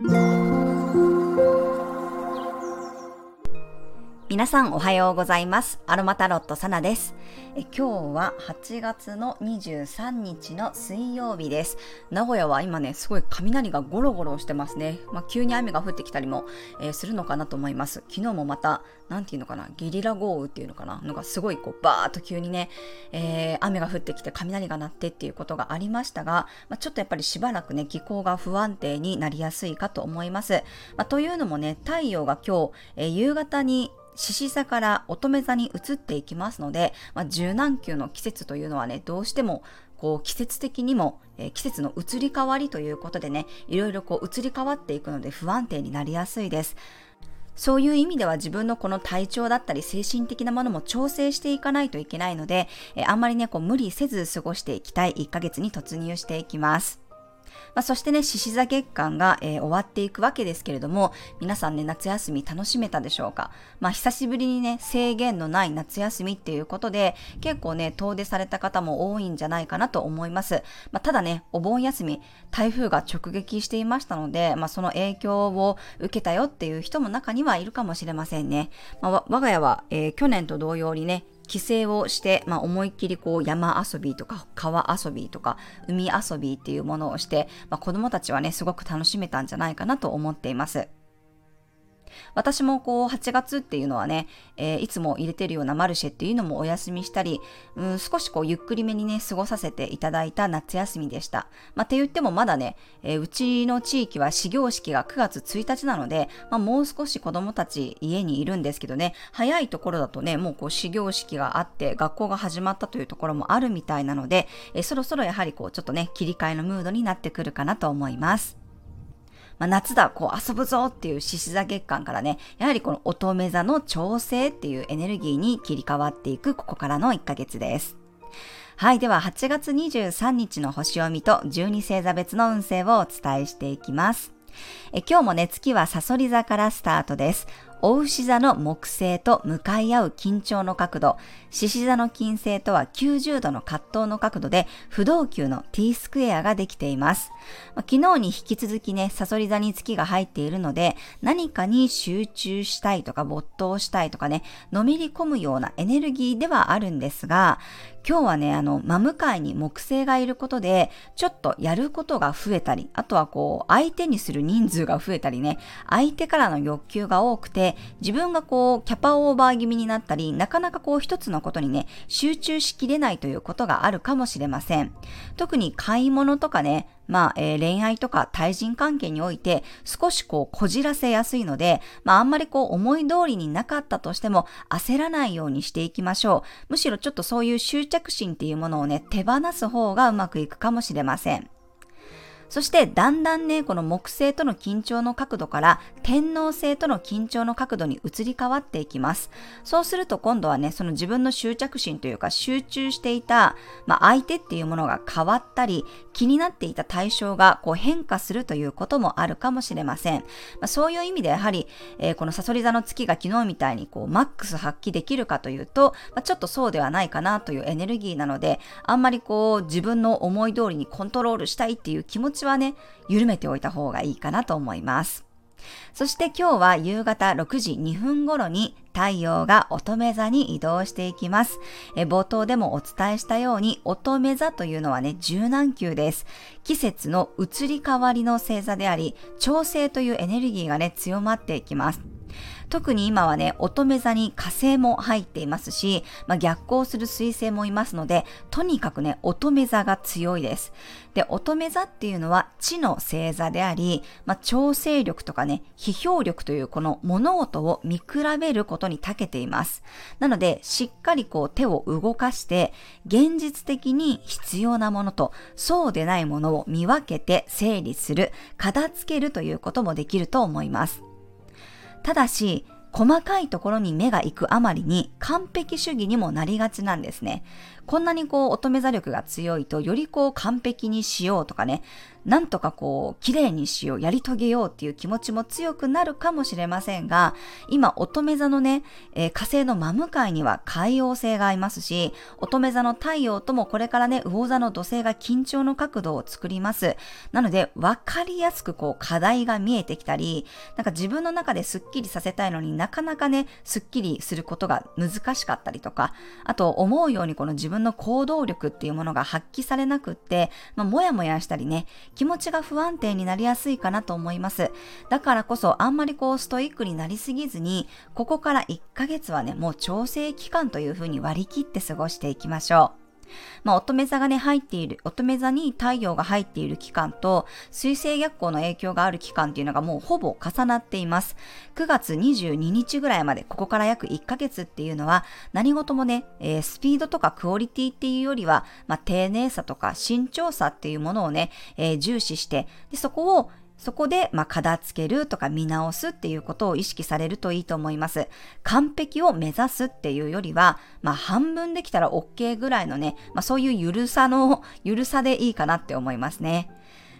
Thank. 皆さんおはようございます。アロマタロットサナです。え今日は8月の23日の水曜日です。名古屋は今ね、すごい雷がゴロゴロしてますね。まあ、急に雨が降ってきたりも、えー、するのかなと思います。昨日もまた、なんていうのかな、ゲリラ豪雨っていうのかな、のがすごいこう、バーっと急にね、えー、雨が降ってきて雷が鳴ってっていうことがありましたが、まあ、ちょっとやっぱりしばらくね、気候が不安定になりやすいかと思います。まあ、というのもね、太陽が今日、えー、夕方に獅子座から乙女座に移っていきますので、まあ、柔軟球の季節というのはね、どうしてもこう季節的にも、えー、季節の移り変わりということでね、いろいろこう移り変わっていくので不安定になりやすいです。そういう意味では自分のこの体調だったり精神的なものも調整していかないといけないので、えー、あんまりね、こう無理せず過ごしていきたい1ヶ月に突入していきます。まあ、そしてね、獅子座月間が、えー、終わっていくわけですけれども、皆さんね、夏休み楽しめたでしょうか？まあ、久しぶりにね、制限のない夏休みっていうことで、結構ね、遠出された方も多いんじゃないかなと思います。まあ、ただね、お盆休み、台風が直撃していましたので、まあ、その影響を受けたよっていう人も中にはいるかもしれませんね。まあ、我が家は、えー、去年と同様にね、帰省をして、まあ、思いっきりこう山遊びとか川遊びとか海遊びっていうものをして、まあ、子供たちはね、すごく楽しめたんじゃないかなと思っています。私もこう8月っていうのはね、えー、いつも入れてるようなマルシェっていうのもお休みしたり、うん、少しこうゆっくりめにね、過ごさせていただいた夏休みでした。まあ、って言ってもまだね、えー、うちの地域は始業式が9月1日なので、まあ、もう少し子供たち家にいるんですけどね、早いところだとね、もうこう始業式があって学校が始まったというところもあるみたいなので、えー、そろそろやはりこうちょっとね、切り替えのムードになってくるかなと思います。まあ、夏だ、こう遊ぶぞっていう獅子座月間からね、やはりこの乙女座の調整っていうエネルギーに切り替わっていくここからの1ヶ月です。はい。では、8月23日の星読みと12星座別の運勢をお伝えしていきます。え今日もね、月はサソリ座からスタートです。お牛座の木星と向かい合う緊張の角度、獅子座の金星とは90度の葛藤の角度で不動級の T スクエアができています。昨日に引き続きね、サソリ座に月が入っているので、何かに集中したいとか没頭したいとかね、のめり込むようなエネルギーではあるんですが、今日はね、あの、真向かいに木星がいることで、ちょっとやることが増えたり、あとはこう、相手にする人数が増えたりね、相手からの欲求が多くて、自分がこう、キャパオーバー気味になったり、なかなかこう、一つのことにね、集中しきれないということがあるかもしれません。特に買い物とかね、まあ、えー、恋愛とか対人関係において少しこうこじらせやすいので、まああんまりこう思い通りになかったとしても焦らないようにしていきましょう。むしろちょっとそういう執着心っていうものをね、手放す方がうまくいくかもしれません。そしてだんだんね、この木星との緊張の角度から天王星との緊張の角度に移り変わっていきます。そうすると今度はね、その自分の執着心というか集中していた、まあ、相手っていうものが変わったり、気になっていた対象がこう変化するということもあるかもしれません。まあ、そういう意味でやはり、えー、このサソリ座の月が昨日みたいにこうマックス発揮できるかというと、まあ、ちょっとそうではないかなというエネルギーなので、あんまりこう自分の思い通りにコントロールしたいっていう気持ちちはね、緩めておいた方がいいかなと思います。そして今日は夕方6時2分頃に太陽が乙女座に移動していきます。え冒頭でもお伝えしたように乙女座というのはね、柔軟球です。季節の移り変わりの星座であり、調整というエネルギーがね、強まっていきます。特に今はね、乙女座に火星も入っていますし、まあ、逆行する水星もいますので、とにかくね、乙女座が強いです。で、乙女座っていうのは地の星座であり、まあ、調整力とかね、批評力というこの物事を見比べることに長けています。なので、しっかりこう手を動かして、現実的に必要なものとそうでないものを見分けて整理する、片付けるということもできると思います。ただし、細かいところに目が行くあまりに完璧主義にもなりがちなんですね。こんなにこう乙女座力が強いと、よりこう完璧にしようとかね、なんとかこう、綺麗にしよう、やり遂げようっていう気持ちも強くなるかもしれませんが、今、乙女座のね、えー、火星の真向かいには海王星がありますし、乙女座の太陽ともこれからね、魚座の土星が緊張の角度を作ります。なので、わかりやすくこう、課題が見えてきたり、なんか自分の中でスッキリさせたいのになかなかね、スッキリすることが難しかったりとか、あと思うようにこの自分の行動力っていうものが発揮されなくって、まあ、もやもやしたりね、気持ちが不安定になりやすいかなと思います。だからこそあんまりこうストイックになりすぎずに、ここから1ヶ月はね、もう調整期間というふうに割り切って過ごしていきましょう。まあ、乙女座がね、入っている、乙女座に太陽が入っている期間と、水星逆行の影響がある期間っていうのがもうほぼ重なっています。9月22日ぐらいまで、ここから約1ヶ月っていうのは、何事もね、えー、スピードとかクオリティっていうよりは、まあ、丁寧さとか慎重さっていうものをね、えー、重視して、でそこをそこで、まあ、片付けるとか見直すっていうことを意識されるといいと思います。完璧を目指すっていうよりは、まあ、半分できたら OK ぐらいのね、まあ、そういうゆるさの、ゆるさでいいかなって思いますね。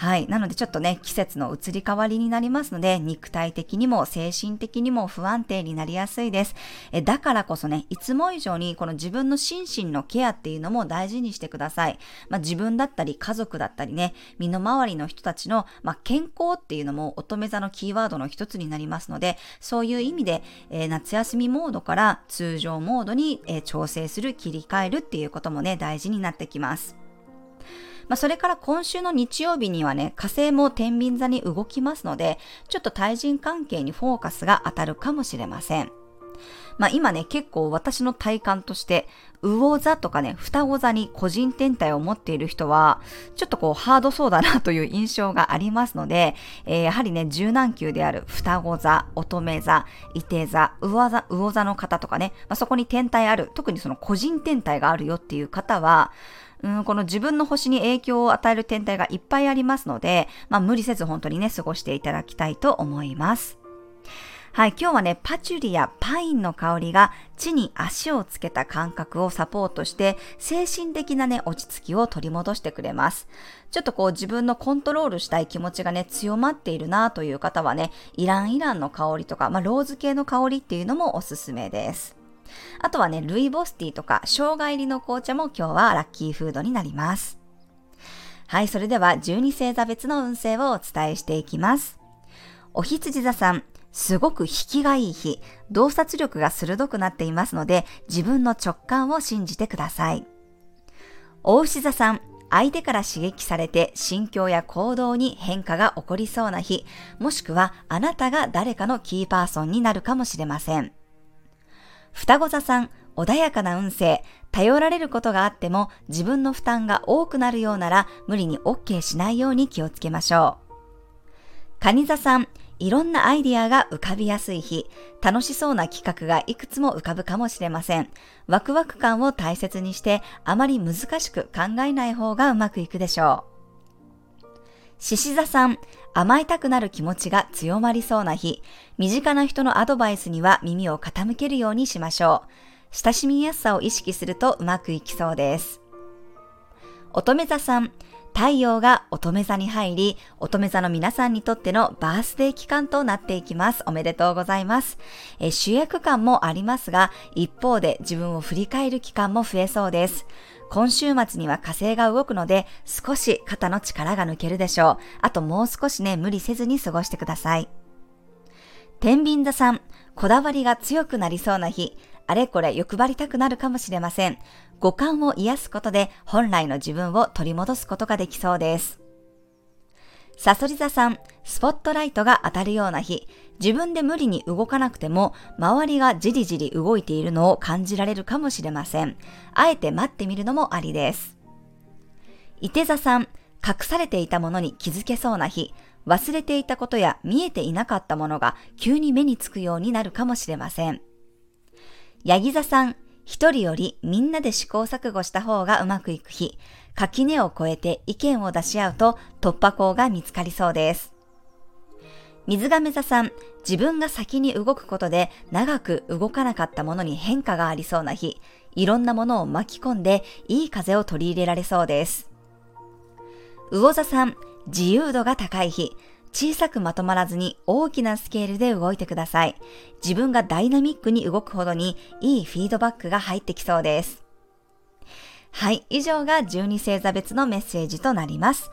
はい。なのでちょっとね、季節の移り変わりになりますので、肉体的にも精神的にも不安定になりやすいです。えだからこそね、いつも以上にこの自分の心身のケアっていうのも大事にしてください。まあ、自分だったり家族だったりね、身の回りの人たちの、まあ、健康っていうのも乙女座のキーワードの一つになりますので、そういう意味で、えー、夏休みモードから通常モードに、えー、調整する、切り替えるっていうこともね、大事になってきます。まあ、それから今週の日曜日にはね、火星も天秤座に動きますので、ちょっと対人関係にフォーカスが当たるかもしれません。まあ今ね、結構私の体感として、魚座とかね、双子座に個人天体を持っている人は、ちょっとこうハードそうだなという印象がありますので、えー、やはりね、柔軟球である双子座、乙女座、伊手座、魚座、魚座の方とかね、まあ、そこに天体ある、特にその個人天体があるよっていう方は、うん、この自分の星に影響を与える天体がいっぱいありますので、まあ無理せず本当にね、過ごしていただきたいと思います。はい、今日はね、パチュリやパインの香りが地に足をつけた感覚をサポートして、精神的なね、落ち着きを取り戻してくれます。ちょっとこう自分のコントロールしたい気持ちがね、強まっているなという方はね、イランイランの香りとか、まあ、ローズ系の香りっていうのもおすすめです。あとはね、ルイボスティーとか生姜入りの紅茶も今日はラッキーフードになります。はい、それでは12星座別の運勢をお伝えしていきます。お羊座さん、すごく引きがいい日、洞察力が鋭くなっていますので、自分の直感を信じてください。大牛座さん、相手から刺激されて心境や行動に変化が起こりそうな日、もしくはあなたが誰かのキーパーソンになるかもしれません。双子座さん、穏やかな運勢、頼られることがあっても自分の負担が多くなるようなら無理に OK しないように気をつけましょう。蟹座さん、いろんなアイディアが浮かびやすい日、楽しそうな企画がいくつも浮かぶかもしれません。ワクワク感を大切にして、あまり難しく考えない方がうまくいくでしょう。獅子座さん、甘えたくなる気持ちが強まりそうな日、身近な人のアドバイスには耳を傾けるようにしましょう。親しみやすさを意識するとうまくいきそうです。乙女座さん、太陽が乙女座に入り、乙女座の皆さんにとってのバースデー期間となっていきます。おめでとうございます。え主役感もありますが、一方で自分を振り返る期間も増えそうです。今週末には火星が動くので、少し肩の力が抜けるでしょう。あともう少しね、無理せずに過ごしてください。天秤座さん、こだわりが強くなりそうな日、あれこれ欲張りたくなるかもしれません。五感を癒すことで本来の自分を取り戻すことができそうです。サソリ座さん、スポットライトが当たるような日、自分で無理に動かなくても、周りがじりじり動いているのを感じられるかもしれません。あえて待ってみるのもありです。伊手座さん、隠されていたものに気づけそうな日、忘れていたことや見えていなかったものが急に目につくようになるかもしれません。ヤギ座さん、一人よりみんなで試行錯誤した方がうまくいく日、垣根を越えて意見を出し合うと突破口が見つかりそうです。水亀座さん、自分が先に動くことで長く動かなかったものに変化がありそうな日、いろんなものを巻き込んでいい風を取り入れられそうです。魚座さん、自由度が高い日。小さくまとまらずに大きなスケールで動いてください。自分がダイナミックに動くほどにいいフィードバックが入ってきそうです。はい、以上が12星座別のメッセージとなります。